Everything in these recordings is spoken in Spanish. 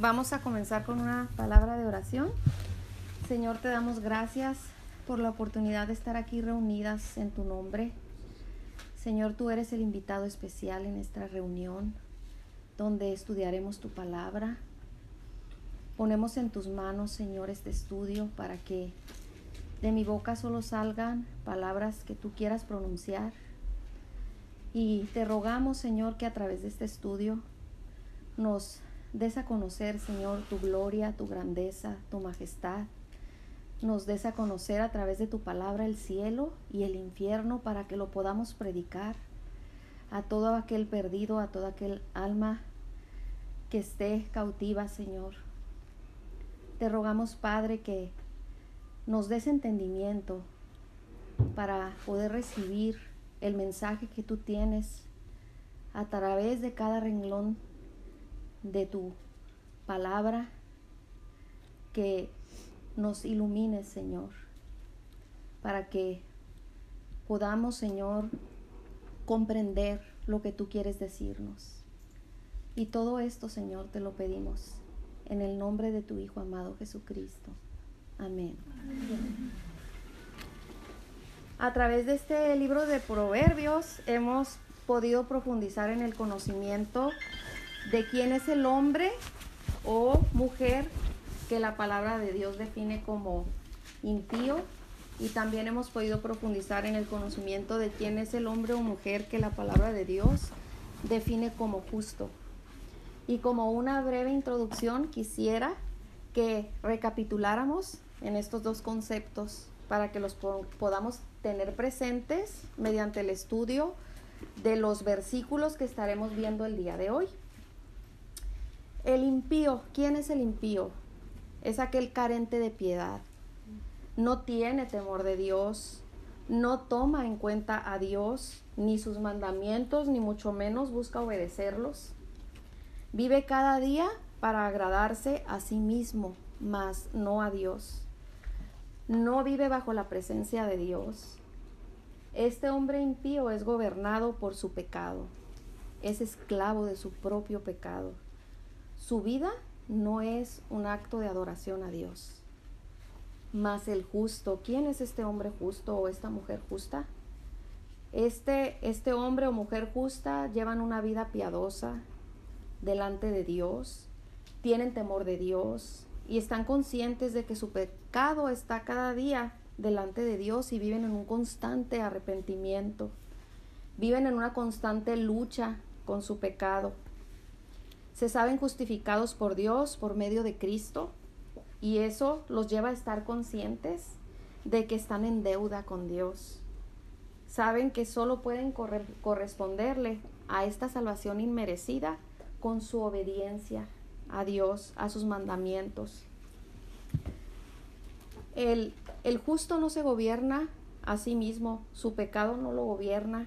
Vamos a comenzar con una palabra de oración. Señor, te damos gracias por la oportunidad de estar aquí reunidas en tu nombre. Señor, tú eres el invitado especial en esta reunión donde estudiaremos tu palabra. Ponemos en tus manos, Señor, este estudio para que de mi boca solo salgan palabras que tú quieras pronunciar. Y te rogamos, Señor, que a través de este estudio nos des a conocer, Señor, tu gloria, tu grandeza, tu majestad. Nos des a conocer a través de tu palabra el cielo y el infierno para que lo podamos predicar a todo aquel perdido, a toda aquel alma que esté cautiva, Señor. Te rogamos, Padre, que nos des entendimiento para poder recibir el mensaje que tú tienes a través de cada renglón de tu palabra, que nos ilumines, Señor, para que podamos, Señor, comprender lo que tú quieres decirnos. Y todo esto, Señor, te lo pedimos en el nombre de tu Hijo amado Jesucristo. Amén. A través de este libro de Proverbios hemos podido profundizar en el conocimiento de quién es el hombre o mujer que la palabra de Dios define como impío y también hemos podido profundizar en el conocimiento de quién es el hombre o mujer que la palabra de Dios define como justo. Y como una breve introducción quisiera que recapituláramos en estos dos conceptos para que los podamos tener presentes mediante el estudio de los versículos que estaremos viendo el día de hoy. El impío, ¿quién es el impío? Es aquel carente de piedad. No tiene temor de Dios, no toma en cuenta a Dios, ni sus mandamientos, ni mucho menos busca obedecerlos. Vive cada día para agradarse a sí mismo, mas no a Dios. No vive bajo la presencia de Dios. Este hombre impío es gobernado por su pecado, es esclavo de su propio pecado. Su vida no es un acto de adoración a Dios. Mas el justo, ¿quién es este hombre justo o esta mujer justa? Este, este hombre o mujer justa llevan una vida piadosa delante de Dios, tienen temor de Dios y están conscientes de que su pecado está cada día delante de Dios y viven en un constante arrepentimiento, viven en una constante lucha con su pecado se saben justificados por Dios por medio de Cristo y eso los lleva a estar conscientes de que están en deuda con Dios. Saben que solo pueden corresponderle a esta salvación inmerecida con su obediencia a Dios, a sus mandamientos. El, el justo no se gobierna a sí mismo, su pecado no lo gobierna,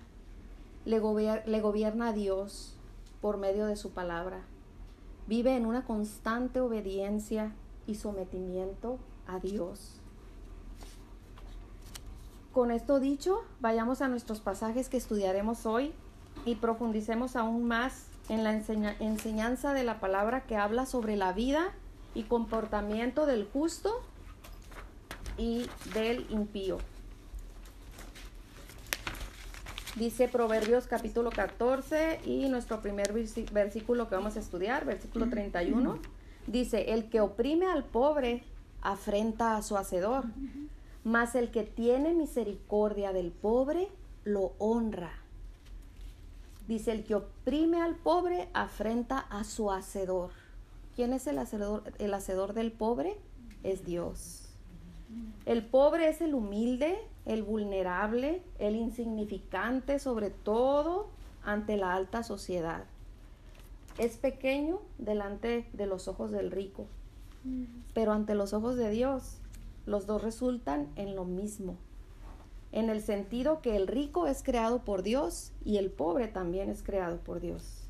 le, le gobierna a Dios por medio de su palabra vive en una constante obediencia y sometimiento a Dios. Con esto dicho, vayamos a nuestros pasajes que estudiaremos hoy y profundicemos aún más en la enseñanza de la palabra que habla sobre la vida y comportamiento del justo y del impío. Dice Proverbios capítulo 14 y nuestro primer versículo que vamos a estudiar, versículo 31, dice, el que oprime al pobre afrenta a su hacedor, mas el que tiene misericordia del pobre lo honra. Dice, el que oprime al pobre afrenta a su hacedor. ¿Quién es el hacedor, el hacedor del pobre? Es Dios. El pobre es el humilde, el vulnerable, el insignificante, sobre todo ante la alta sociedad. Es pequeño delante de los ojos del rico, pero ante los ojos de Dios los dos resultan en lo mismo, en el sentido que el rico es creado por Dios y el pobre también es creado por Dios.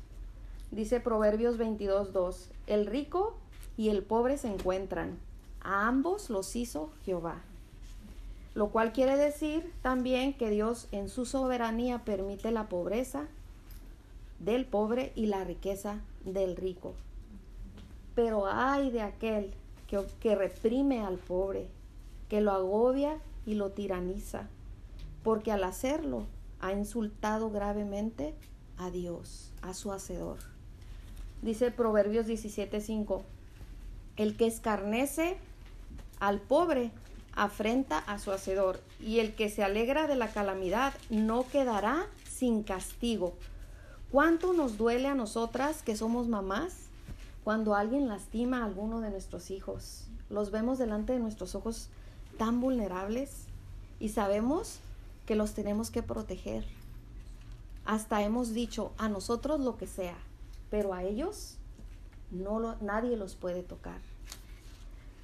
Dice Proverbios 22.2, el rico y el pobre se encuentran, a ambos los hizo Jehová. Lo cual quiere decir también que Dios en su soberanía permite la pobreza del pobre y la riqueza del rico. Pero ay de aquel que, que reprime al pobre, que lo agobia y lo tiraniza, porque al hacerlo ha insultado gravemente a Dios, a su Hacedor. Dice Proverbios 17:5, el que escarnece al pobre afrenta a su Hacedor, y el que se alegra de la calamidad no quedará sin castigo. ¿Cuánto nos duele a nosotras que somos mamás cuando alguien lastima a alguno de nuestros hijos? Los vemos delante de nuestros ojos tan vulnerables y sabemos que los tenemos que proteger. Hasta hemos dicho a nosotros lo que sea, pero a ellos no nadie los puede tocar.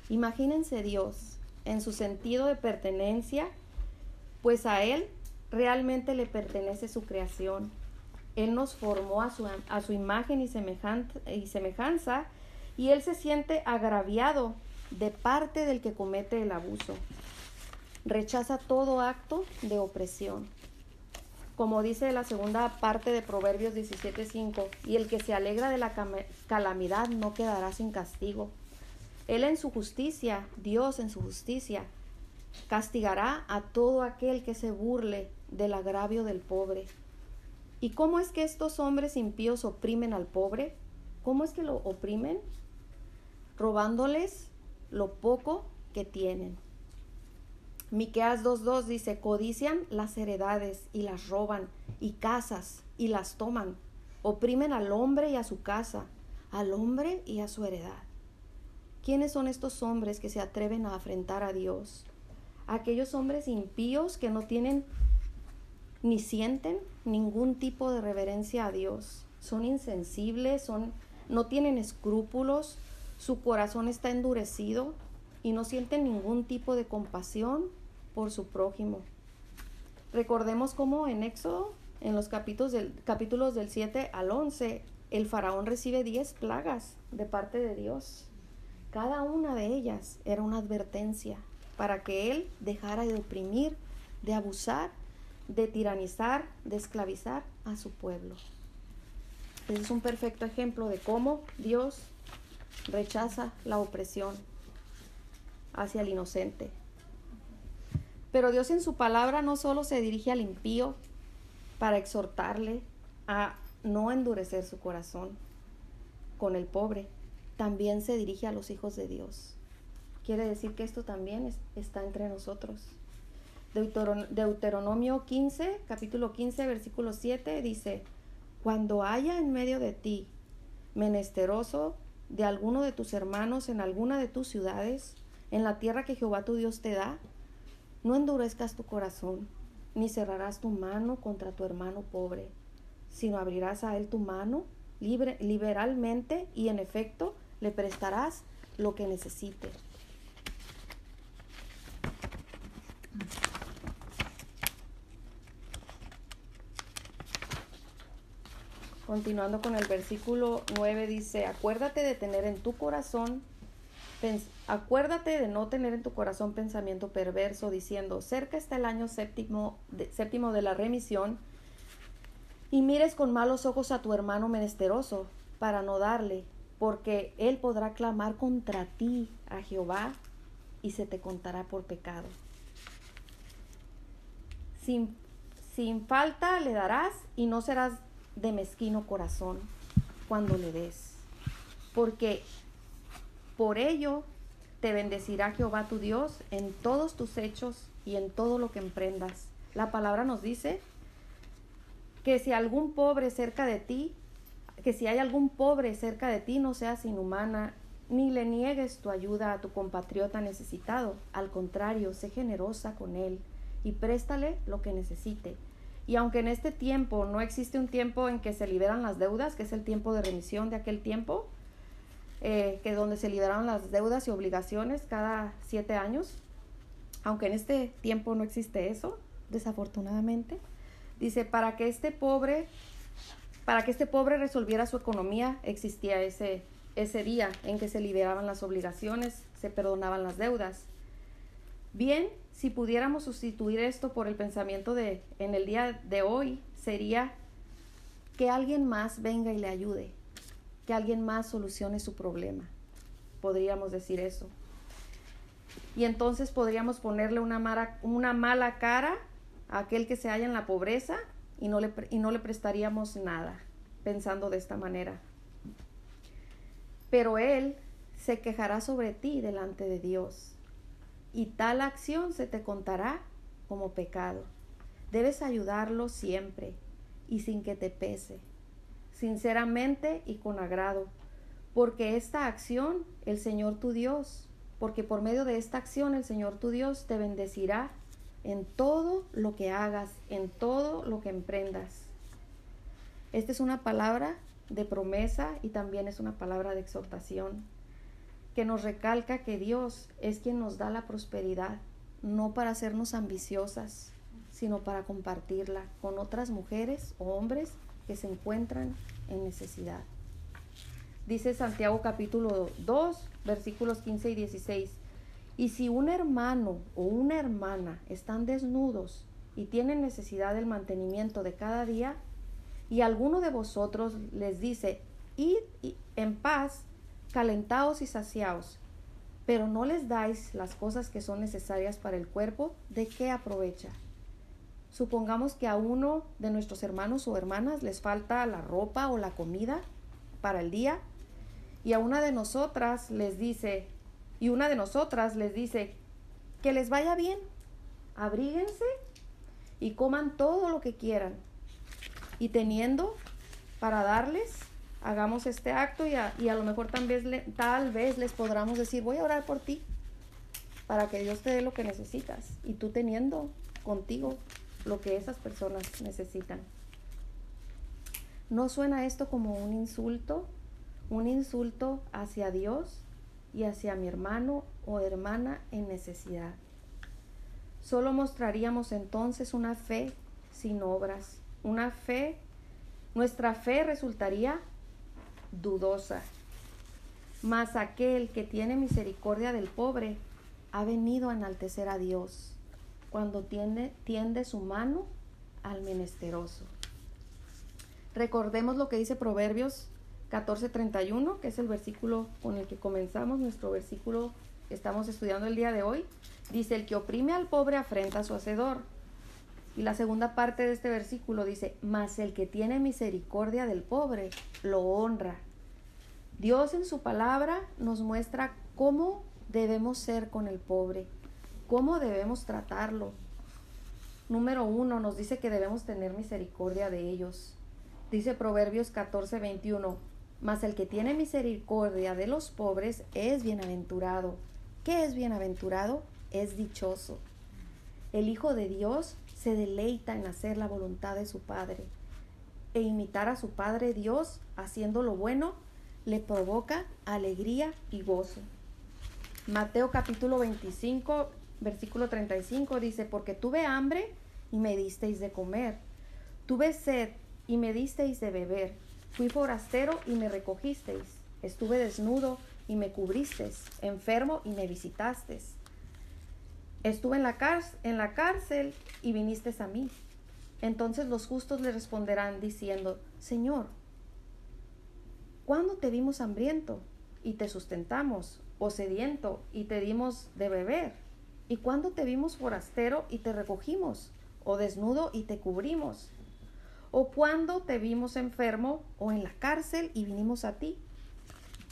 Imagínense Dios en su sentido de pertenencia, pues a Él realmente le pertenece su creación. Él nos formó a su, a su imagen y, y semejanza y Él se siente agraviado de parte del que comete el abuso. Rechaza todo acto de opresión. Como dice la segunda parte de Proverbios 17:5, y el que se alegra de la calamidad no quedará sin castigo. Él en su justicia, Dios en su justicia, castigará a todo aquel que se burle del agravio del pobre. ¿Y cómo es que estos hombres impíos oprimen al pobre? ¿Cómo es que lo oprimen? Robándoles lo poco que tienen. Miqueas 2:2 dice, codician las heredades y las roban, y casas y las toman. Oprimen al hombre y a su casa, al hombre y a su heredad. ¿Quiénes son estos hombres que se atreven a afrentar a Dios? Aquellos hombres impíos que no tienen ni sienten ningún tipo de reverencia a Dios. Son insensibles, son no tienen escrúpulos, su corazón está endurecido y no sienten ningún tipo de compasión por su prójimo. Recordemos cómo en Éxodo, en los capítulos del, capítulos del 7 al 11, el faraón recibe 10 plagas de parte de Dios. Cada una de ellas era una advertencia para que él dejara de oprimir, de abusar, de tiranizar, de esclavizar a su pueblo. Ese es un perfecto ejemplo de cómo Dios rechaza la opresión hacia el inocente. Pero Dios en su palabra no solo se dirige al impío para exhortarle a no endurecer su corazón con el pobre, también se dirige a los hijos de Dios. Quiere decir que esto también está entre nosotros. Deuteronomio 15, capítulo 15, versículo 7 dice, cuando haya en medio de ti menesteroso de alguno de tus hermanos en alguna de tus ciudades, en la tierra que Jehová tu Dios te da, no endurezcas tu corazón, ni cerrarás tu mano contra tu hermano pobre, sino abrirás a él tu mano libre, liberalmente y en efecto le prestarás lo que necesite. Continuando con el versículo 9 dice, acuérdate de tener en tu corazón, acuérdate de no tener en tu corazón pensamiento perverso diciendo, cerca está el año séptimo de, séptimo de la remisión, y mires con malos ojos a tu hermano menesteroso para no darle porque él podrá clamar contra ti a Jehová y se te contará por pecado. Sin, sin falta le darás y no serás de mezquino corazón cuando le des, porque por ello te bendecirá Jehová tu Dios en todos tus hechos y en todo lo que emprendas. La palabra nos dice que si algún pobre cerca de ti que si hay algún pobre cerca de ti no seas inhumana, ni le niegues tu ayuda a tu compatriota necesitado. Al contrario, sé generosa con él y préstale lo que necesite. Y aunque en este tiempo no existe un tiempo en que se liberan las deudas, que es el tiempo de remisión de aquel tiempo, eh, que donde se liberaron las deudas y obligaciones cada siete años, aunque en este tiempo no existe eso, desafortunadamente, dice, para que este pobre para que este pobre resolviera su economía, existía ese, ese día en que se liberaban las obligaciones, se perdonaban las deudas. Bien, si pudiéramos sustituir esto por el pensamiento de en el día de hoy, sería que alguien más venga y le ayude, que alguien más solucione su problema, podríamos decir eso. Y entonces podríamos ponerle una mala, una mala cara a aquel que se halla en la pobreza y no, le, y no le prestaríamos nada, pensando de esta manera. Pero Él se quejará sobre ti delante de Dios, y tal acción se te contará como pecado. Debes ayudarlo siempre y sin que te pese, sinceramente y con agrado, porque esta acción el Señor tu Dios, porque por medio de esta acción el Señor tu Dios te bendecirá en todo lo que hagas, en todo lo que emprendas. Esta es una palabra de promesa y también es una palabra de exhortación que nos recalca que Dios es quien nos da la prosperidad, no para hacernos ambiciosas, sino para compartirla con otras mujeres o hombres que se encuentran en necesidad. Dice Santiago capítulo 2, versículos 15 y 16. Y si un hermano o una hermana están desnudos y tienen necesidad del mantenimiento de cada día, y alguno de vosotros les dice, id en paz, calentaos y saciaos, pero no les dais las cosas que son necesarias para el cuerpo, ¿de qué aprovecha? Supongamos que a uno de nuestros hermanos o hermanas les falta la ropa o la comida para el día y a una de nosotras les dice, y una de nosotras les dice, que les vaya bien, abríguense y coman todo lo que quieran y teniendo para darles, hagamos este acto y a, lo mejor vez, tal vez les podamos decir, voy a orar por ti para que Dios te dé lo que necesitas y tú teniendo contigo lo que esas personas necesitan. ¿No suena esto como un insulto? Un insulto hacia Dios y hacia mi hermano o hermana en necesidad. Solo mostraríamos entonces una fe sin obras una fe, nuestra fe resultaría dudosa. Mas aquel que tiene misericordia del pobre ha venido a enaltecer a Dios cuando tiende, tiende su mano al menesteroso. Recordemos lo que dice Proverbios 14:31, que es el versículo con el que comenzamos nuestro versículo estamos estudiando el día de hoy. Dice, el que oprime al pobre afrenta a su hacedor y la segunda parte de este versículo dice, mas el que tiene misericordia del pobre lo honra. Dios en su palabra nos muestra cómo debemos ser con el pobre, cómo debemos tratarlo. Número uno, nos dice que debemos tener misericordia de ellos. Dice Proverbios 14, 21, mas el que tiene misericordia de los pobres es bienaventurado. ¿Qué es bienaventurado? Es dichoso. El Hijo de Dios se deleita en hacer la voluntad de su Padre e imitar a su Padre Dios haciendo lo bueno le provoca alegría y gozo. Mateo capítulo 25, versículo 35 dice, porque tuve hambre y me disteis de comer, tuve sed y me disteis de beber, fui forastero y me recogisteis, estuve desnudo y me cubristeis, enfermo y me visitasteis Estuve en la, en la cárcel y viniste a mí. Entonces los justos le responderán diciendo, Señor, ¿cuándo te vimos hambriento y te sustentamos, o sediento y te dimos de beber? ¿Y cuándo te vimos forastero y te recogimos, o desnudo y te cubrimos? ¿O cuándo te vimos enfermo o en la cárcel y vinimos a ti?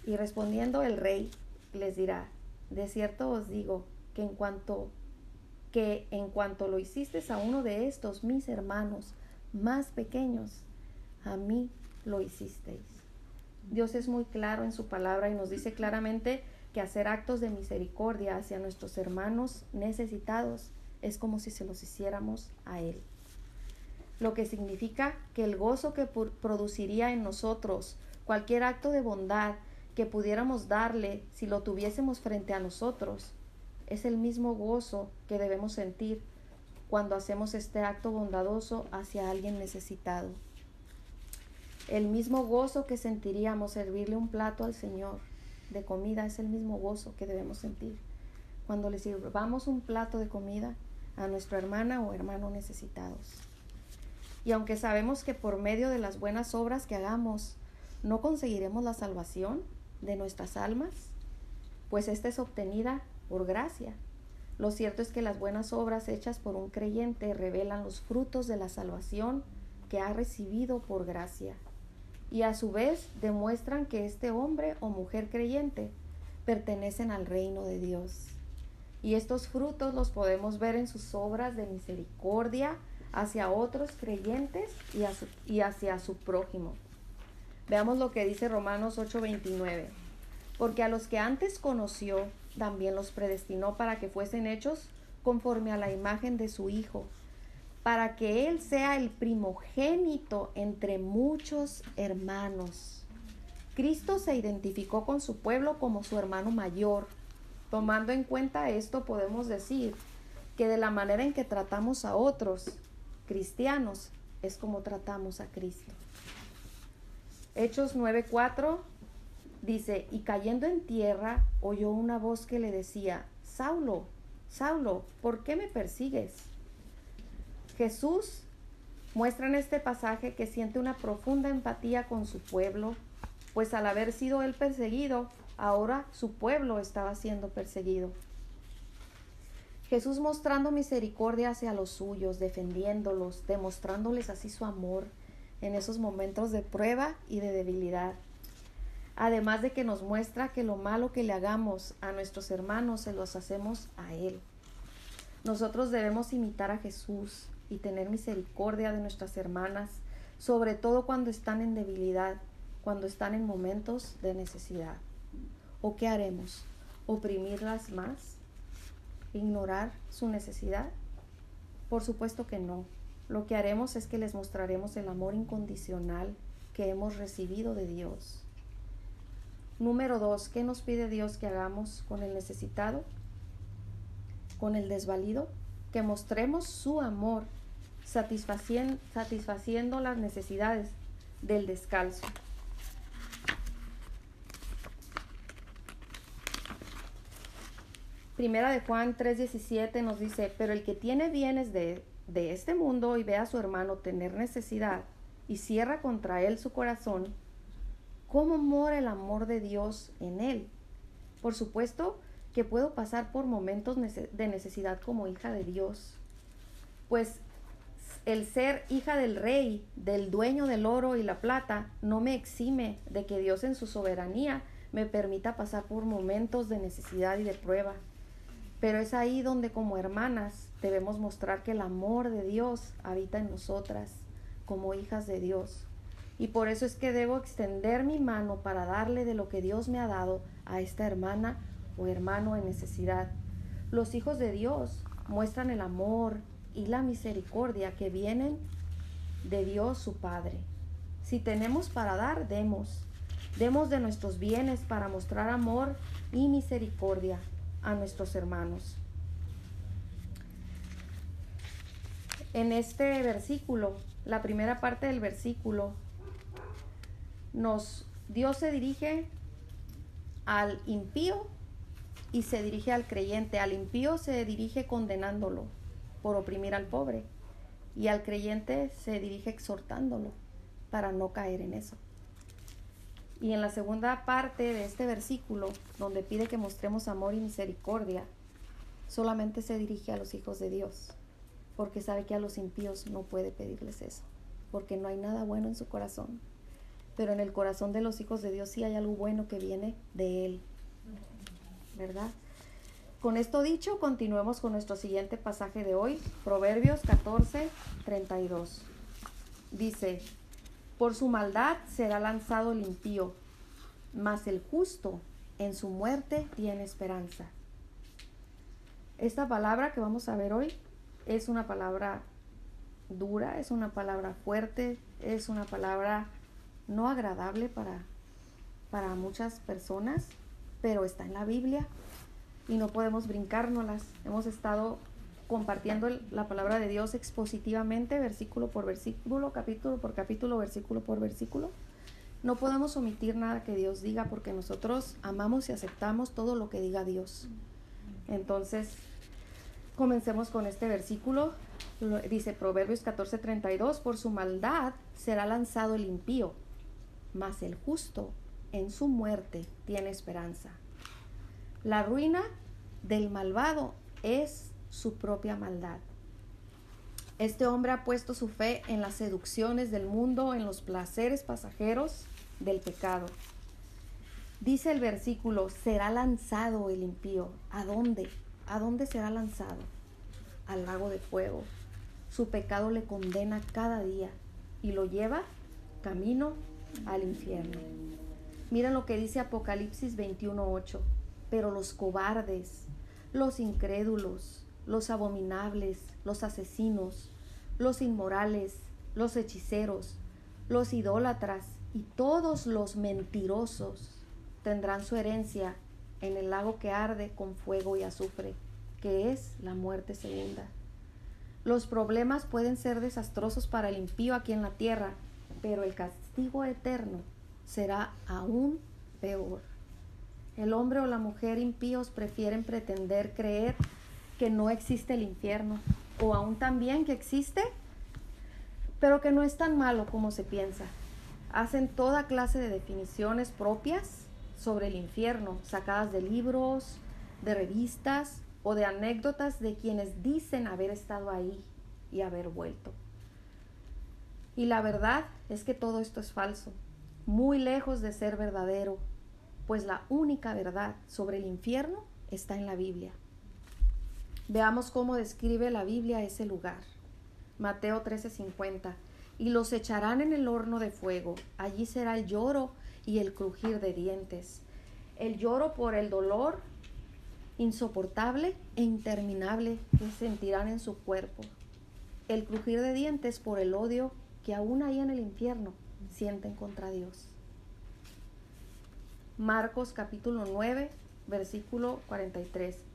Y respondiendo el rey les dirá, de cierto os digo que en cuanto que en cuanto lo hiciste a uno de estos mis hermanos más pequeños, a mí lo hicisteis. Dios es muy claro en su palabra y nos dice claramente que hacer actos de misericordia hacia nuestros hermanos necesitados es como si se los hiciéramos a Él. Lo que significa que el gozo que produciría en nosotros cualquier acto de bondad que pudiéramos darle si lo tuviésemos frente a nosotros es el mismo gozo que debemos sentir cuando hacemos este acto bondadoso hacia alguien necesitado. El mismo gozo que sentiríamos servirle un plato al Señor de comida es el mismo gozo que debemos sentir cuando le sirvamos un plato de comida a nuestra hermana o hermano necesitados. Y aunque sabemos que por medio de las buenas obras que hagamos no conseguiremos la salvación de nuestras almas, pues esta es obtenida por gracia. Lo cierto es que las buenas obras hechas por un creyente revelan los frutos de la salvación que ha recibido por gracia y a su vez demuestran que este hombre o mujer creyente pertenecen al reino de Dios. Y estos frutos los podemos ver en sus obras de misericordia hacia otros creyentes y, y hacia su prójimo. Veamos lo que dice Romanos 8:29. Porque a los que antes conoció, también los predestinó para que fuesen hechos conforme a la imagen de su Hijo para que Él sea el primogénito entre muchos hermanos. Cristo se identificó con su pueblo como su hermano mayor. Tomando en cuenta esto, podemos decir que de la manera en que tratamos a otros cristianos es como tratamos a Cristo. Hechos 9:4 dice, y cayendo en tierra oyó una voz que le decía, Saulo, Saulo, ¿por qué me persigues? Jesús muestra en este pasaje que siente una profunda empatía con su pueblo, pues al haber sido él perseguido, ahora su pueblo estaba siendo perseguido. Jesús mostrando misericordia hacia los suyos, defendiéndolos, demostrándoles así su amor en esos momentos de prueba y de debilidad. Además de que nos muestra que lo malo que le hagamos a nuestros hermanos se los hacemos a Él. Nosotros debemos imitar a Jesús, y tener misericordia de nuestras hermanas, sobre todo cuando están en debilidad, cuando están en momentos de necesidad. ¿O qué haremos? ¿Oprimirlas más? ¿Ignorar su necesidad? Por supuesto que no. Lo que haremos es que les mostraremos el amor incondicional que hemos recibido de Dios. Número dos, ¿qué nos pide Dios que hagamos con el necesitado? ¿Con el desvalido? Que mostremos su amor satisfaciendo, satisfaciendo las necesidades del descalzo. Primera de Juan 3:17 nos dice, pero el que tiene bienes de, de este mundo y ve a su hermano tener necesidad y cierra contra él su corazón, ¿cómo mora el amor de Dios en él? Por supuesto que puedo pasar por momentos de necesidad como hija de Dios, pues el ser hija del rey, del dueño del oro y la plata, no me exime de que Dios en su soberanía me permita pasar por momentos de necesidad y de prueba. Pero es ahí donde como hermanas debemos mostrar que el amor de Dios habita en nosotras como hijas de Dios. Y por eso es que debo extender mi mano para darle de lo que Dios me ha dado a esta hermana o hermano en necesidad. Los hijos de Dios muestran el amor, y la misericordia que vienen de Dios su Padre. Si tenemos para dar, demos. Demos de nuestros bienes para mostrar amor y misericordia a nuestros hermanos. En este versículo, la primera parte del versículo, nos Dios se dirige al impío y se dirige al creyente. Al impío se dirige condenándolo por oprimir al pobre y al creyente se dirige exhortándolo para no caer en eso. Y en la segunda parte de este versículo, donde pide que mostremos amor y misericordia, solamente se dirige a los hijos de Dios, porque sabe que a los impíos no puede pedirles eso, porque no hay nada bueno en su corazón. Pero en el corazón de los hijos de Dios sí hay algo bueno que viene de Él, ¿verdad? Con esto dicho, continuemos con nuestro siguiente pasaje de hoy, Proverbios 14, 32. Dice, por su maldad será lanzado el impío, mas el justo en su muerte tiene esperanza. Esta palabra que vamos a ver hoy es una palabra dura, es una palabra fuerte, es una palabra no agradable para, para muchas personas, pero está en la Biblia y no podemos brincárnoslas. Hemos estado compartiendo la palabra de Dios expositivamente, versículo por versículo, capítulo por capítulo, versículo por versículo. No podemos omitir nada que Dios diga porque nosotros amamos y aceptamos todo lo que diga Dios. Entonces, comencemos con este versículo. Dice Proverbios 14:32, por su maldad será lanzado el impío, mas el justo en su muerte tiene esperanza. La ruina del malvado es su propia maldad. Este hombre ha puesto su fe en las seducciones del mundo, en los placeres pasajeros del pecado. Dice el versículo, será lanzado el impío. ¿A dónde? ¿A dónde será lanzado? Al lago de fuego. Su pecado le condena cada día y lo lleva camino al infierno. Miren lo que dice Apocalipsis 21:8. Pero los cobardes, los incrédulos, los abominables, los asesinos, los inmorales, los hechiceros, los idólatras y todos los mentirosos tendrán su herencia en el lago que arde con fuego y azufre, que es la muerte segunda. Los problemas pueden ser desastrosos para el impío aquí en la tierra, pero el castigo eterno será aún peor. El hombre o la mujer impíos prefieren pretender creer que no existe el infierno, o aún también que existe, pero que no es tan malo como se piensa. Hacen toda clase de definiciones propias sobre el infierno, sacadas de libros, de revistas o de anécdotas de quienes dicen haber estado ahí y haber vuelto. Y la verdad es que todo esto es falso, muy lejos de ser verdadero, pues la única verdad sobre el infierno está en la Biblia. Veamos cómo describe la Biblia ese lugar. Mateo 13:50. Y los echarán en el horno de fuego. Allí será el lloro y el crujir de dientes. El lloro por el dolor insoportable e interminable que sentirán en su cuerpo. El crujir de dientes por el odio que aún ahí en el infierno sienten contra Dios. Marcos capítulo 9, versículo 43.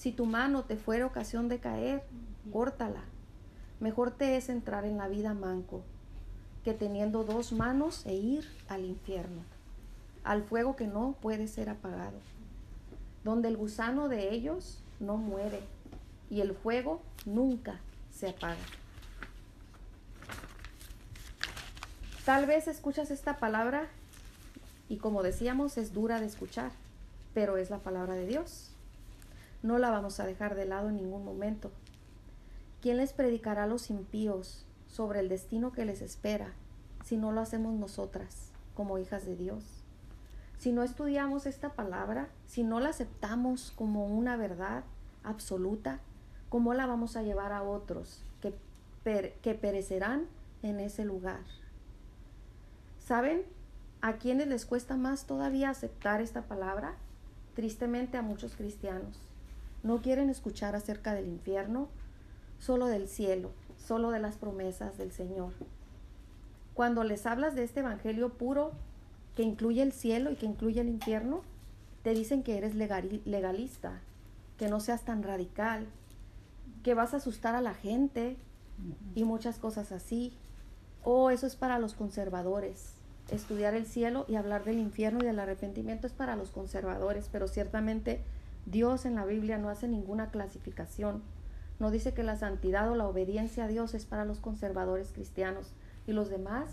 Si tu mano te fuera ocasión de caer, córtala. Mejor te es entrar en la vida manco que teniendo dos manos e ir al infierno, al fuego que no puede ser apagado, donde el gusano de ellos no muere y el fuego nunca se apaga. Tal vez escuchas esta palabra y como decíamos es dura de escuchar, pero es la palabra de Dios. No la vamos a dejar de lado en ningún momento. ¿Quién les predicará a los impíos sobre el destino que les espera si no lo hacemos nosotras como hijas de Dios? Si no estudiamos esta palabra, si no la aceptamos como una verdad absoluta, ¿cómo la vamos a llevar a otros que, que perecerán en ese lugar? ¿Saben a quienes les cuesta más todavía aceptar esta palabra? Tristemente a muchos cristianos. No quieren escuchar acerca del infierno, solo del cielo, solo de las promesas del Señor. Cuando les hablas de este evangelio puro que incluye el cielo y que incluye el infierno, te dicen que eres legalista, que no seas tan radical, que vas a asustar a la gente y muchas cosas así. O oh, eso es para los conservadores. Estudiar el cielo y hablar del infierno y del arrepentimiento es para los conservadores, pero ciertamente Dios en la Biblia no hace ninguna clasificación. No dice que la santidad o la obediencia a Dios es para los conservadores cristianos y los demás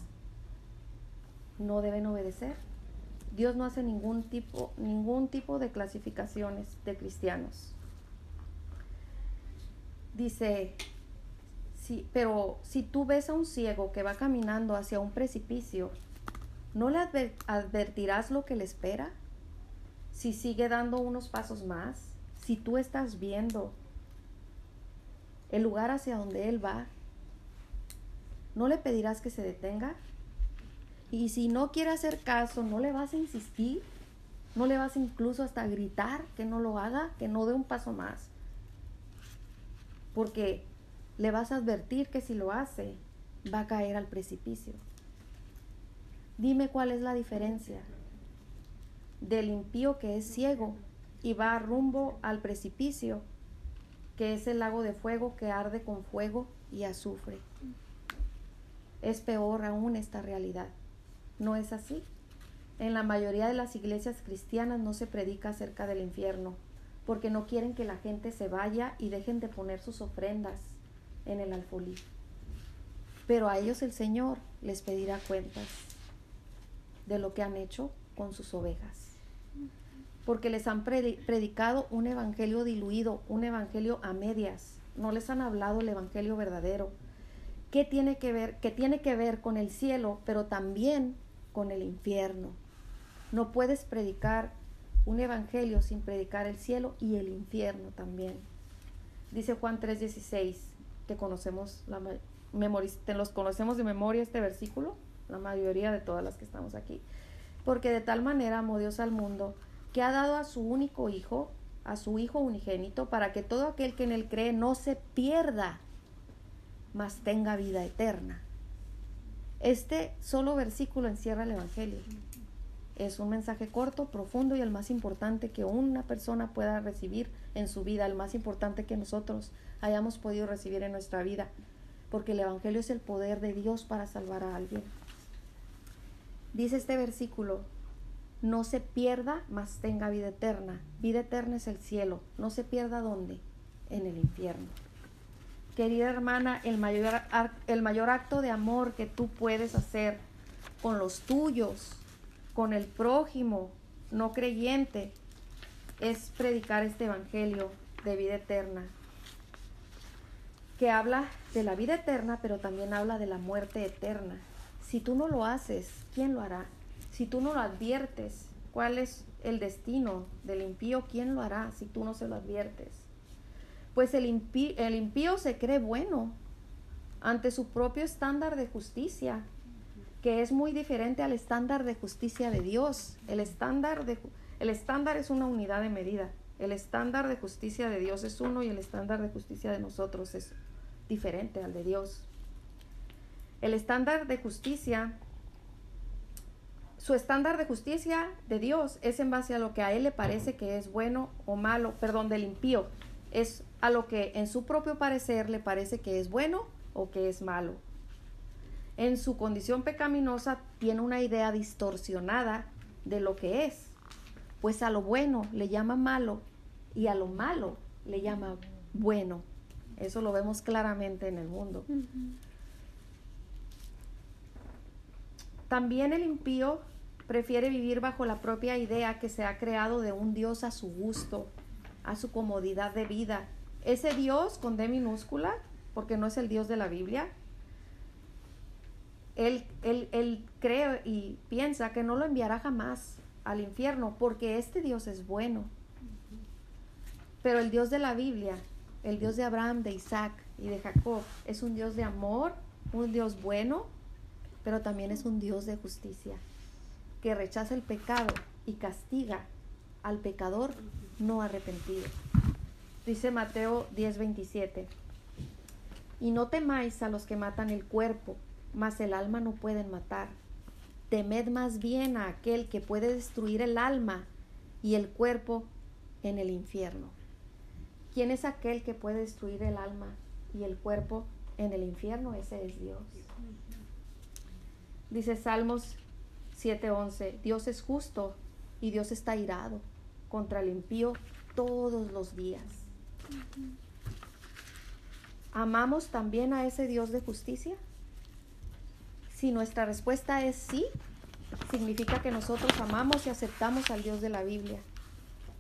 no deben obedecer. Dios no hace ningún tipo, ningún tipo de clasificaciones de cristianos. Dice, sí, pero si tú ves a un ciego que va caminando hacia un precipicio, ¿no le advertirás lo que le espera? Si sigue dando unos pasos más, si tú estás viendo el lugar hacia donde Él va, ¿no le pedirás que se detenga? Y si no quiere hacer caso, ¿no le vas a insistir? ¿No le vas incluso hasta gritar que no lo haga, que no dé un paso más? Porque le vas a advertir que si lo hace, va a caer al precipicio. Dime cuál es la diferencia del impío que es ciego y va rumbo al precipicio, que es el lago de fuego que arde con fuego y azufre. Es peor aún esta realidad. ¿No es así? En la mayoría de las iglesias cristianas no se predica acerca del infierno, porque no quieren que la gente se vaya y dejen de poner sus ofrendas en el alfolí. Pero a ellos el Señor les pedirá cuentas de lo que han hecho con sus ovejas. Porque les han predicado un evangelio diluido, un evangelio a medias. No les han hablado el evangelio verdadero. ¿Qué tiene que ver? Tiene que ver con el cielo, pero también con el infierno. No puedes predicar un evangelio sin predicar el cielo y el infierno también. Dice Juan 3:16, que conocemos la los conocemos de memoria este versículo, la mayoría de todas las que estamos aquí. Porque de tal manera amó Dios al mundo que ha dado a su único hijo, a su hijo unigénito, para que todo aquel que en él cree no se pierda, mas tenga vida eterna. Este solo versículo encierra el Evangelio. Es un mensaje corto, profundo y el más importante que una persona pueda recibir en su vida, el más importante que nosotros hayamos podido recibir en nuestra vida, porque el Evangelio es el poder de Dios para salvar a alguien. Dice este versículo, no se pierda, mas tenga vida eterna. Vida eterna es el cielo. No se pierda dónde? En el infierno. Querida hermana, el mayor, el mayor acto de amor que tú puedes hacer con los tuyos, con el prójimo no creyente, es predicar este evangelio de vida eterna, que habla de la vida eterna, pero también habla de la muerte eterna. Si tú no lo haces, ¿quién lo hará? Si tú no lo adviertes, ¿cuál es el destino del impío? ¿Quién lo hará si tú no se lo adviertes? Pues el impío, el impío se cree bueno ante su propio estándar de justicia, que es muy diferente al estándar de justicia de Dios. El estándar, de, el estándar es una unidad de medida. El estándar de justicia de Dios es uno y el estándar de justicia de nosotros es diferente al de Dios. El estándar de justicia su estándar de justicia de Dios es en base a lo que a él le parece que es bueno o malo, perdón, del impío. Es a lo que en su propio parecer le parece que es bueno o que es malo. En su condición pecaminosa tiene una idea distorsionada de lo que es, pues a lo bueno le llama malo y a lo malo le llama bueno. Eso lo vemos claramente en el mundo. También el impío prefiere vivir bajo la propia idea que se ha creado de un Dios a su gusto, a su comodidad de vida. Ese Dios con D minúscula, porque no es el Dios de la Biblia, él, él, él cree y piensa que no lo enviará jamás al infierno, porque este Dios es bueno. Pero el Dios de la Biblia, el Dios de Abraham, de Isaac y de Jacob, es un Dios de amor, un Dios bueno, pero también es un Dios de justicia que rechaza el pecado y castiga al pecador no arrepentido. Dice Mateo 10:27, y no temáis a los que matan el cuerpo, mas el alma no pueden matar. Temed más bien a aquel que puede destruir el alma y el cuerpo en el infierno. ¿Quién es aquel que puede destruir el alma y el cuerpo en el infierno? Ese es Dios. Dice Salmos 7:11, Dios es justo y Dios está irado contra el impío todos los días. ¿Amamos también a ese Dios de justicia? Si nuestra respuesta es sí, significa que nosotros amamos y aceptamos al Dios de la Biblia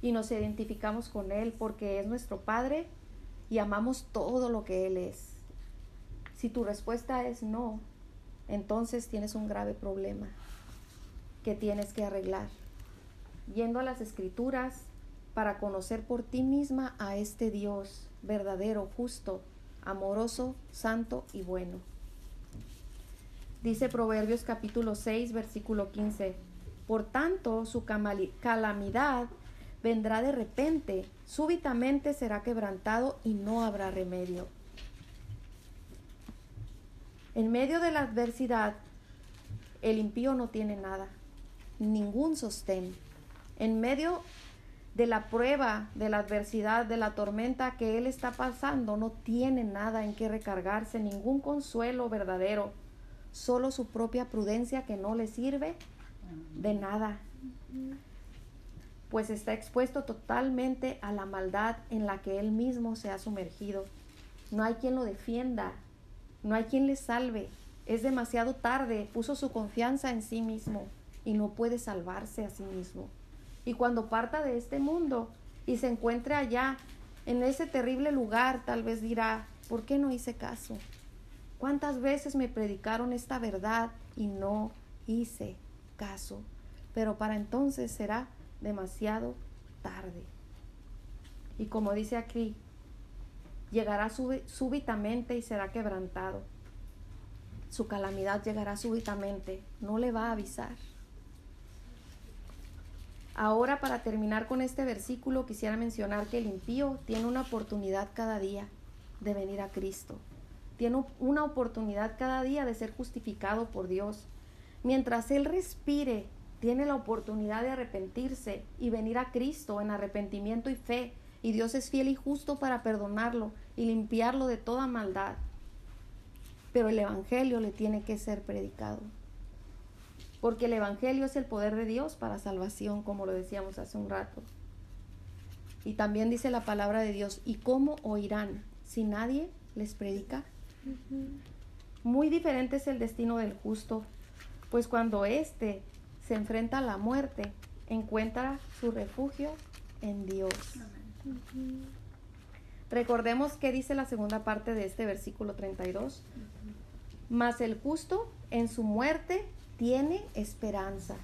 y nos identificamos con Él porque es nuestro Padre y amamos todo lo que Él es. Si tu respuesta es no, entonces tienes un grave problema que tienes que arreglar. Yendo a las escrituras para conocer por ti misma a este Dios verdadero, justo, amoroso, santo y bueno. Dice Proverbios capítulo 6, versículo 15. Por tanto, su calamidad vendrá de repente, súbitamente será quebrantado y no habrá remedio. En medio de la adversidad, el impío no tiene nada ningún sostén. En medio de la prueba, de la adversidad, de la tormenta que él está pasando, no tiene nada en que recargarse, ningún consuelo verdadero, solo su propia prudencia que no le sirve de nada, pues está expuesto totalmente a la maldad en la que él mismo se ha sumergido. No hay quien lo defienda, no hay quien le salve, es demasiado tarde, puso su confianza en sí mismo y no puede salvarse a sí mismo. Y cuando parta de este mundo y se encuentre allá, en ese terrible lugar, tal vez dirá, ¿por qué no hice caso? ¿Cuántas veces me predicaron esta verdad y no hice caso? Pero para entonces será demasiado tarde. Y como dice aquí, llegará súbitamente y será quebrantado. Su calamidad llegará súbitamente, no le va a avisar. Ahora, para terminar con este versículo, quisiera mencionar que el impío tiene una oportunidad cada día de venir a Cristo. Tiene una oportunidad cada día de ser justificado por Dios. Mientras Él respire, tiene la oportunidad de arrepentirse y venir a Cristo en arrepentimiento y fe. Y Dios es fiel y justo para perdonarlo y limpiarlo de toda maldad. Pero el Evangelio le tiene que ser predicado porque el Evangelio es el poder de Dios para salvación, como lo decíamos hace un rato. Y también dice la palabra de Dios, ¿y cómo oirán si nadie les predica? Muy diferente es el destino del justo, pues cuando éste se enfrenta a la muerte, encuentra su refugio en Dios. Recordemos que dice la segunda parte de este versículo 32. Mas el justo en su muerte tiene esperanza.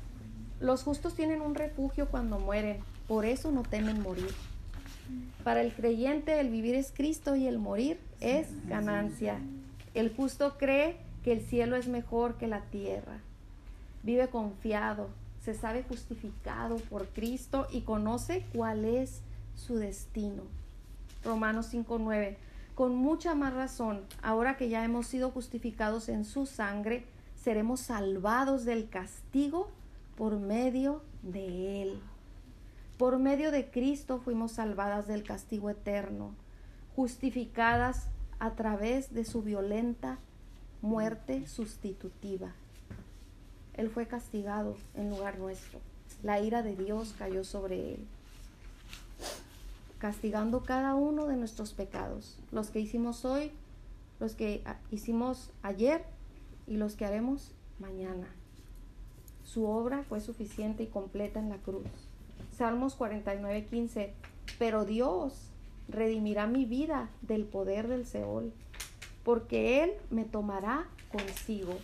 Los justos tienen un refugio cuando mueren, por eso no temen morir. Para el creyente el vivir es Cristo y el morir es ganancia. El justo cree que el cielo es mejor que la tierra. Vive confiado, se sabe justificado por Cristo y conoce cuál es su destino. Romanos 5:9. Con mucha más razón, ahora que ya hemos sido justificados en su sangre, seremos salvados del castigo por medio de Él. Por medio de Cristo fuimos salvadas del castigo eterno, justificadas a través de su violenta muerte sustitutiva. Él fue castigado en lugar nuestro. La ira de Dios cayó sobre Él, castigando cada uno de nuestros pecados, los que hicimos hoy, los que hicimos ayer y los que haremos mañana. Su obra fue suficiente y completa en la cruz. Salmos 49, 15. Pero Dios redimirá mi vida del poder del Seol, porque Él me tomará consigo.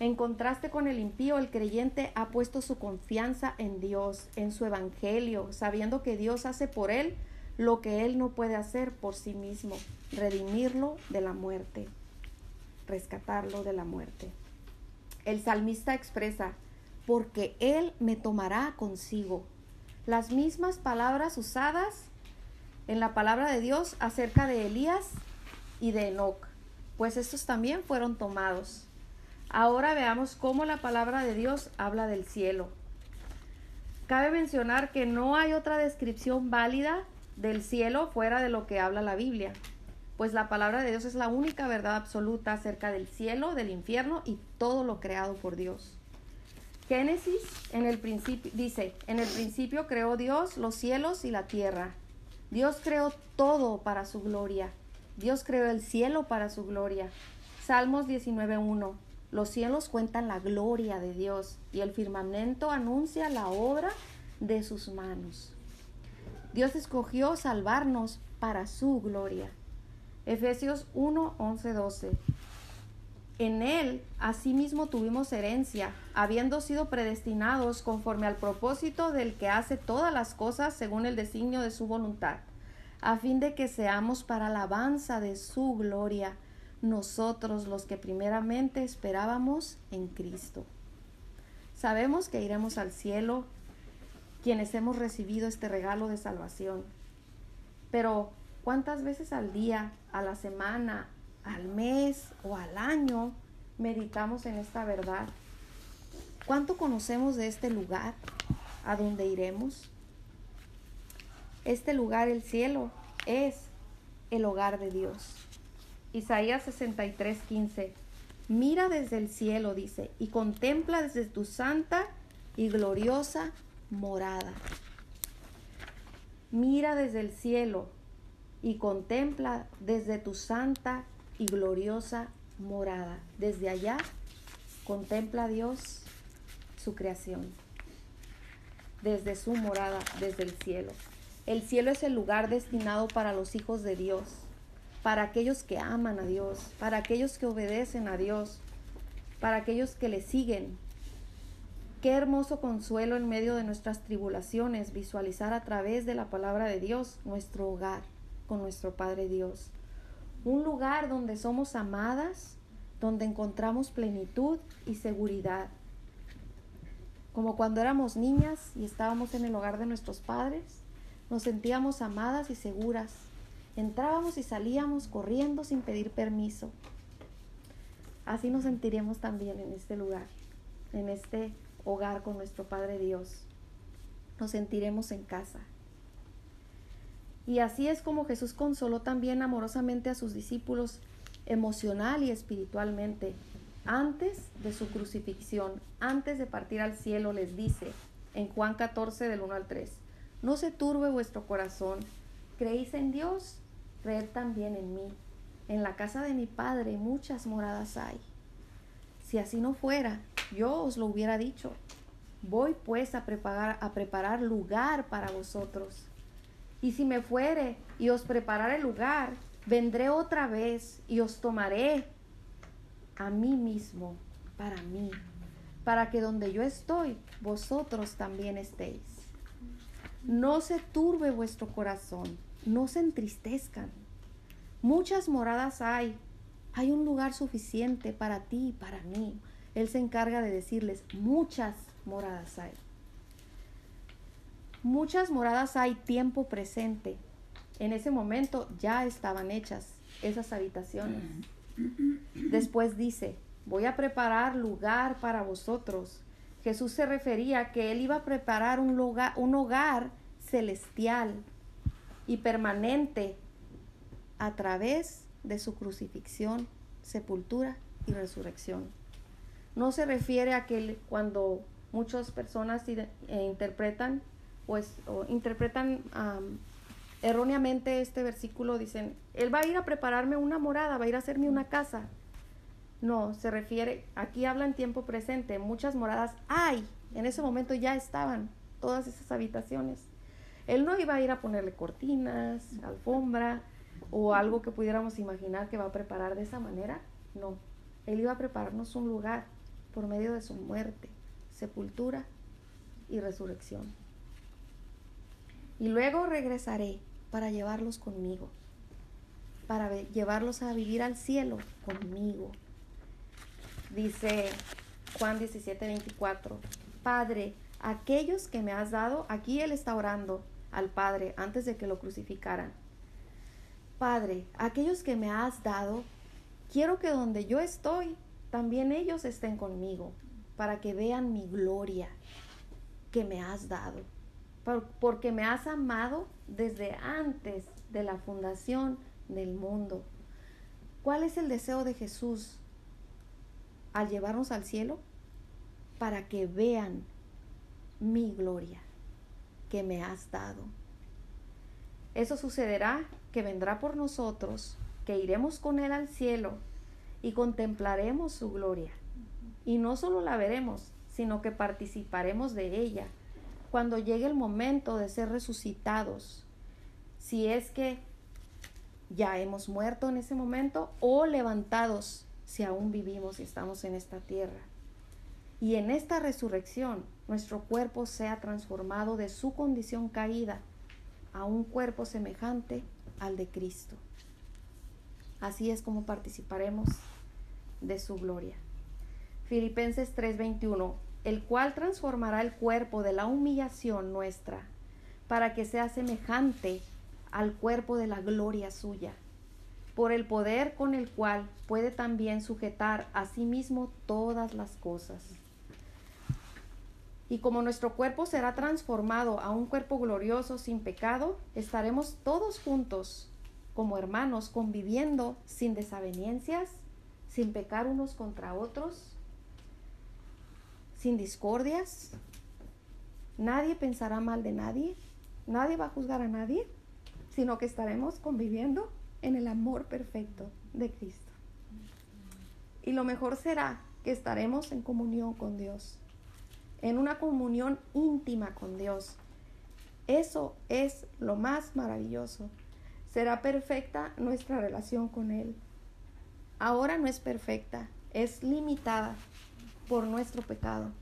En contraste con el impío, el creyente ha puesto su confianza en Dios, en su evangelio, sabiendo que Dios hace por él lo que él no puede hacer por sí mismo, redimirlo de la muerte rescatarlo de la muerte. El salmista expresa, porque Él me tomará consigo. Las mismas palabras usadas en la palabra de Dios acerca de Elías y de Enoch, pues estos también fueron tomados. Ahora veamos cómo la palabra de Dios habla del cielo. Cabe mencionar que no hay otra descripción válida del cielo fuera de lo que habla la Biblia pues la palabra de Dios es la única verdad absoluta acerca del cielo, del infierno y todo lo creado por Dios. Génesis en el principio dice, en el principio creó Dios los cielos y la tierra. Dios creó todo para su gloria. Dios creó el cielo para su gloria. Salmos 19:1. Los cielos cuentan la gloria de Dios y el firmamento anuncia la obra de sus manos. Dios escogió salvarnos para su gloria. Efesios 1, 11, 12. En él asimismo tuvimos herencia, habiendo sido predestinados conforme al propósito del que hace todas las cosas según el designio de su voluntad, a fin de que seamos para alabanza de su gloria, nosotros los que primeramente esperábamos en Cristo. Sabemos que iremos al cielo quienes hemos recibido este regalo de salvación, pero ¿Cuántas veces al día, a la semana, al mes o al año meditamos en esta verdad? ¿Cuánto conocemos de este lugar a donde iremos? Este lugar, el cielo, es el hogar de Dios. Isaías 63, 15. Mira desde el cielo, dice, y contempla desde tu santa y gloriosa morada. Mira desde el cielo, y contempla desde tu santa y gloriosa morada. Desde allá contempla a Dios su creación. desde su morada, desde el cielo. El cielo es el lugar destinado para los hijos de Dios, para aquellos que aman a Dios, para aquellos que obedecen a Dios, para aquellos que le siguen. Qué hermoso consuelo en medio de nuestras tribulaciones visualizar a través de la palabra de Dios nuestro hogar con nuestro Padre Dios. Un lugar donde somos amadas, donde encontramos plenitud y seguridad. Como cuando éramos niñas y estábamos en el hogar de nuestros padres, nos sentíamos amadas y seguras. Entrábamos y salíamos corriendo sin pedir permiso. Así nos sentiremos también en este lugar, en este hogar con nuestro Padre Dios. Nos sentiremos en casa. Y así es como Jesús consoló también amorosamente a sus discípulos emocional y espiritualmente. Antes de su crucifixión, antes de partir al cielo, les dice en Juan 14 del 1 al 3, no se turbe vuestro corazón, creéis en Dios, creed también en mí. En la casa de mi Padre muchas moradas hay. Si así no fuera, yo os lo hubiera dicho. Voy pues a preparar, a preparar lugar para vosotros. Y si me fuere y os preparare lugar, vendré otra vez y os tomaré a mí mismo, para mí, para que donde yo estoy, vosotros también estéis. No se turbe vuestro corazón, no se entristezcan. Muchas moradas hay, hay un lugar suficiente para ti y para mí. Él se encarga de decirles, muchas moradas hay. Muchas moradas hay tiempo presente, en ese momento ya estaban hechas esas habitaciones. Después dice, voy a preparar lugar para vosotros. Jesús se refería a que él iba a preparar un, lugar, un hogar celestial y permanente a través de su crucifixión, sepultura y resurrección. No se refiere a que cuando muchas personas eh, interpretan pues, o interpretan erróneamente este versículo dicen, Él va a ir a prepararme una morada, va a ir a hacerme una casa. No, se refiere, aquí habla en tiempo presente, muchas moradas hay, en ese momento ya estaban todas esas habitaciones. Él no iba a ir a ponerle cortinas, alfombra o algo que pudiéramos imaginar que va a preparar de esa manera. No, Él iba a prepararnos un lugar por medio de su muerte, sepultura y resurrección. Y luego regresaré para llevarlos conmigo, para llevarlos a vivir al cielo conmigo. Dice Juan 17, 24, Padre, aquellos que me has dado, aquí él está orando al Padre antes de que lo crucificaran. Padre, aquellos que me has dado, quiero que donde yo estoy, también ellos estén conmigo, para que vean mi gloria que me has dado porque me has amado desde antes de la fundación del mundo. ¿Cuál es el deseo de Jesús al llevarnos al cielo? Para que vean mi gloria que me has dado. Eso sucederá que vendrá por nosotros, que iremos con Él al cielo y contemplaremos su gloria. Y no solo la veremos, sino que participaremos de ella cuando llegue el momento de ser resucitados, si es que ya hemos muerto en ese momento o levantados si aún vivimos y estamos en esta tierra. Y en esta resurrección nuestro cuerpo sea transformado de su condición caída a un cuerpo semejante al de Cristo. Así es como participaremos de su gloria. Filipenses 3:21 el cual transformará el cuerpo de la humillación nuestra, para que sea semejante al cuerpo de la gloria suya, por el poder con el cual puede también sujetar a sí mismo todas las cosas. Y como nuestro cuerpo será transformado a un cuerpo glorioso sin pecado, estaremos todos juntos como hermanos conviviendo sin desavenencias, sin pecar unos contra otros sin discordias. Nadie pensará mal de nadie. Nadie va a juzgar a nadie, sino que estaremos conviviendo en el amor perfecto de Cristo. Y lo mejor será que estaremos en comunión con Dios. en una comunión íntima con Dios. Eso es lo más maravilloso. Será perfecta nuestra relación con Él. Ahora no es perfecta, es limitada por nuestro pecado.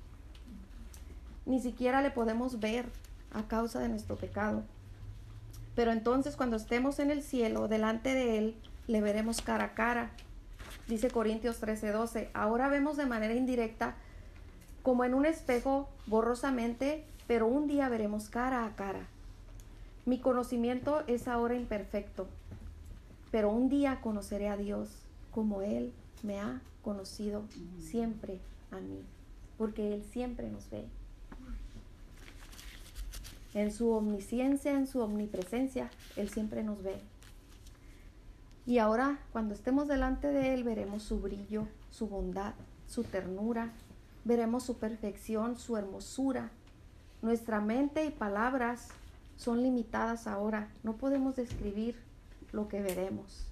Ni siquiera le podemos ver a causa de nuestro pecado. Pero entonces cuando estemos en el cielo, delante de Él, le veremos cara a cara. Dice Corintios 13:12, ahora vemos de manera indirecta, como en un espejo, borrosamente, pero un día veremos cara a cara. Mi conocimiento es ahora imperfecto, pero un día conoceré a Dios como Él me ha conocido siempre a mí, porque Él siempre nos ve en su omnisciencia, en su omnipresencia, Él siempre nos ve. Y ahora, cuando estemos delante de Él, veremos su brillo, su bondad, su ternura, veremos su perfección, su hermosura. Nuestra mente y palabras son limitadas ahora, no podemos describir lo que veremos,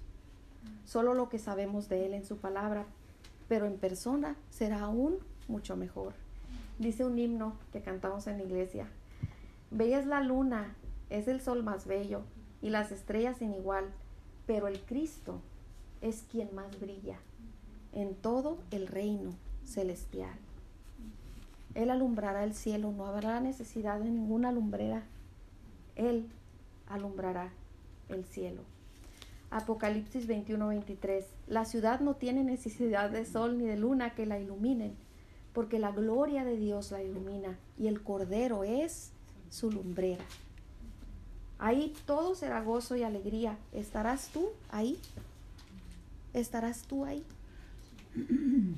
solo lo que sabemos de Él en su palabra, pero en persona será aún mucho mejor. Dice un himno que cantamos en la iglesia, Bella es la luna, es el sol más bello, y las estrellas sin igual, pero el Cristo es quien más brilla en todo el reino celestial. Él alumbrará el cielo, no habrá necesidad de ninguna lumbrera. Él alumbrará el cielo. Apocalipsis 21-23. La ciudad no tiene necesidad de sol ni de luna que la iluminen, porque la gloria de Dios la ilumina y el Cordero es su lumbrera. Ahí todo será gozo y alegría. ¿Estarás tú ahí? ¿Estarás tú ahí?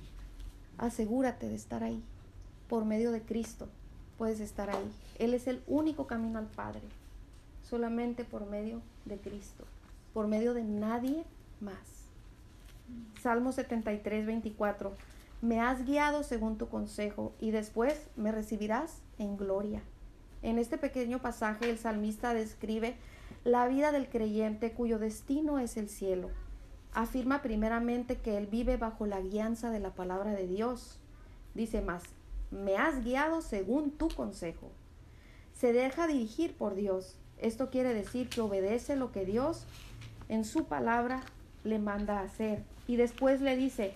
Asegúrate de estar ahí. Por medio de Cristo puedes estar ahí. Él es el único camino al Padre. Solamente por medio de Cristo. Por medio de nadie más. Salmo 73, 24. Me has guiado según tu consejo y después me recibirás en gloria. En este pequeño pasaje el salmista describe la vida del creyente cuyo destino es el cielo. Afirma primeramente que él vive bajo la guianza de la palabra de Dios. Dice más, me has guiado según tu consejo. Se deja dirigir por Dios. Esto quiere decir que obedece lo que Dios en su palabra le manda a hacer. Y después le dice,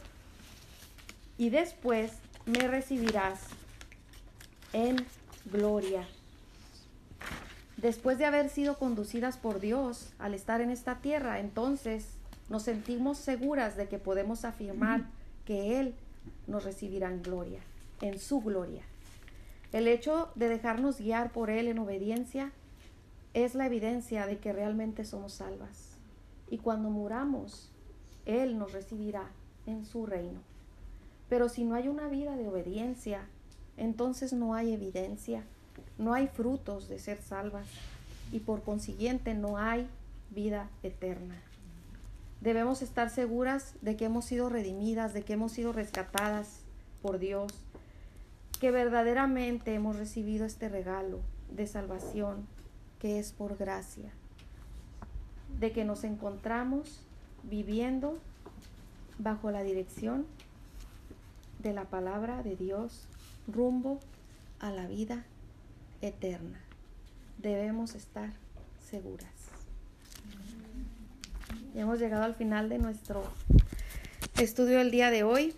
y después me recibirás en gloria. Después de haber sido conducidas por Dios al estar en esta tierra, entonces nos sentimos seguras de que podemos afirmar que Él nos recibirá en gloria, en su gloria. El hecho de dejarnos guiar por Él en obediencia es la evidencia de que realmente somos salvas. Y cuando muramos, Él nos recibirá en su reino. Pero si no hay una vida de obediencia, entonces no hay evidencia no hay frutos de ser salvas y por consiguiente no hay vida eterna. Debemos estar seguras de que hemos sido redimidas, de que hemos sido rescatadas por Dios, que verdaderamente hemos recibido este regalo de salvación que es por gracia, de que nos encontramos viviendo bajo la dirección de la palabra de Dios rumbo a la vida eterna. Debemos estar seguras. Ya hemos llegado al final de nuestro estudio del día de hoy.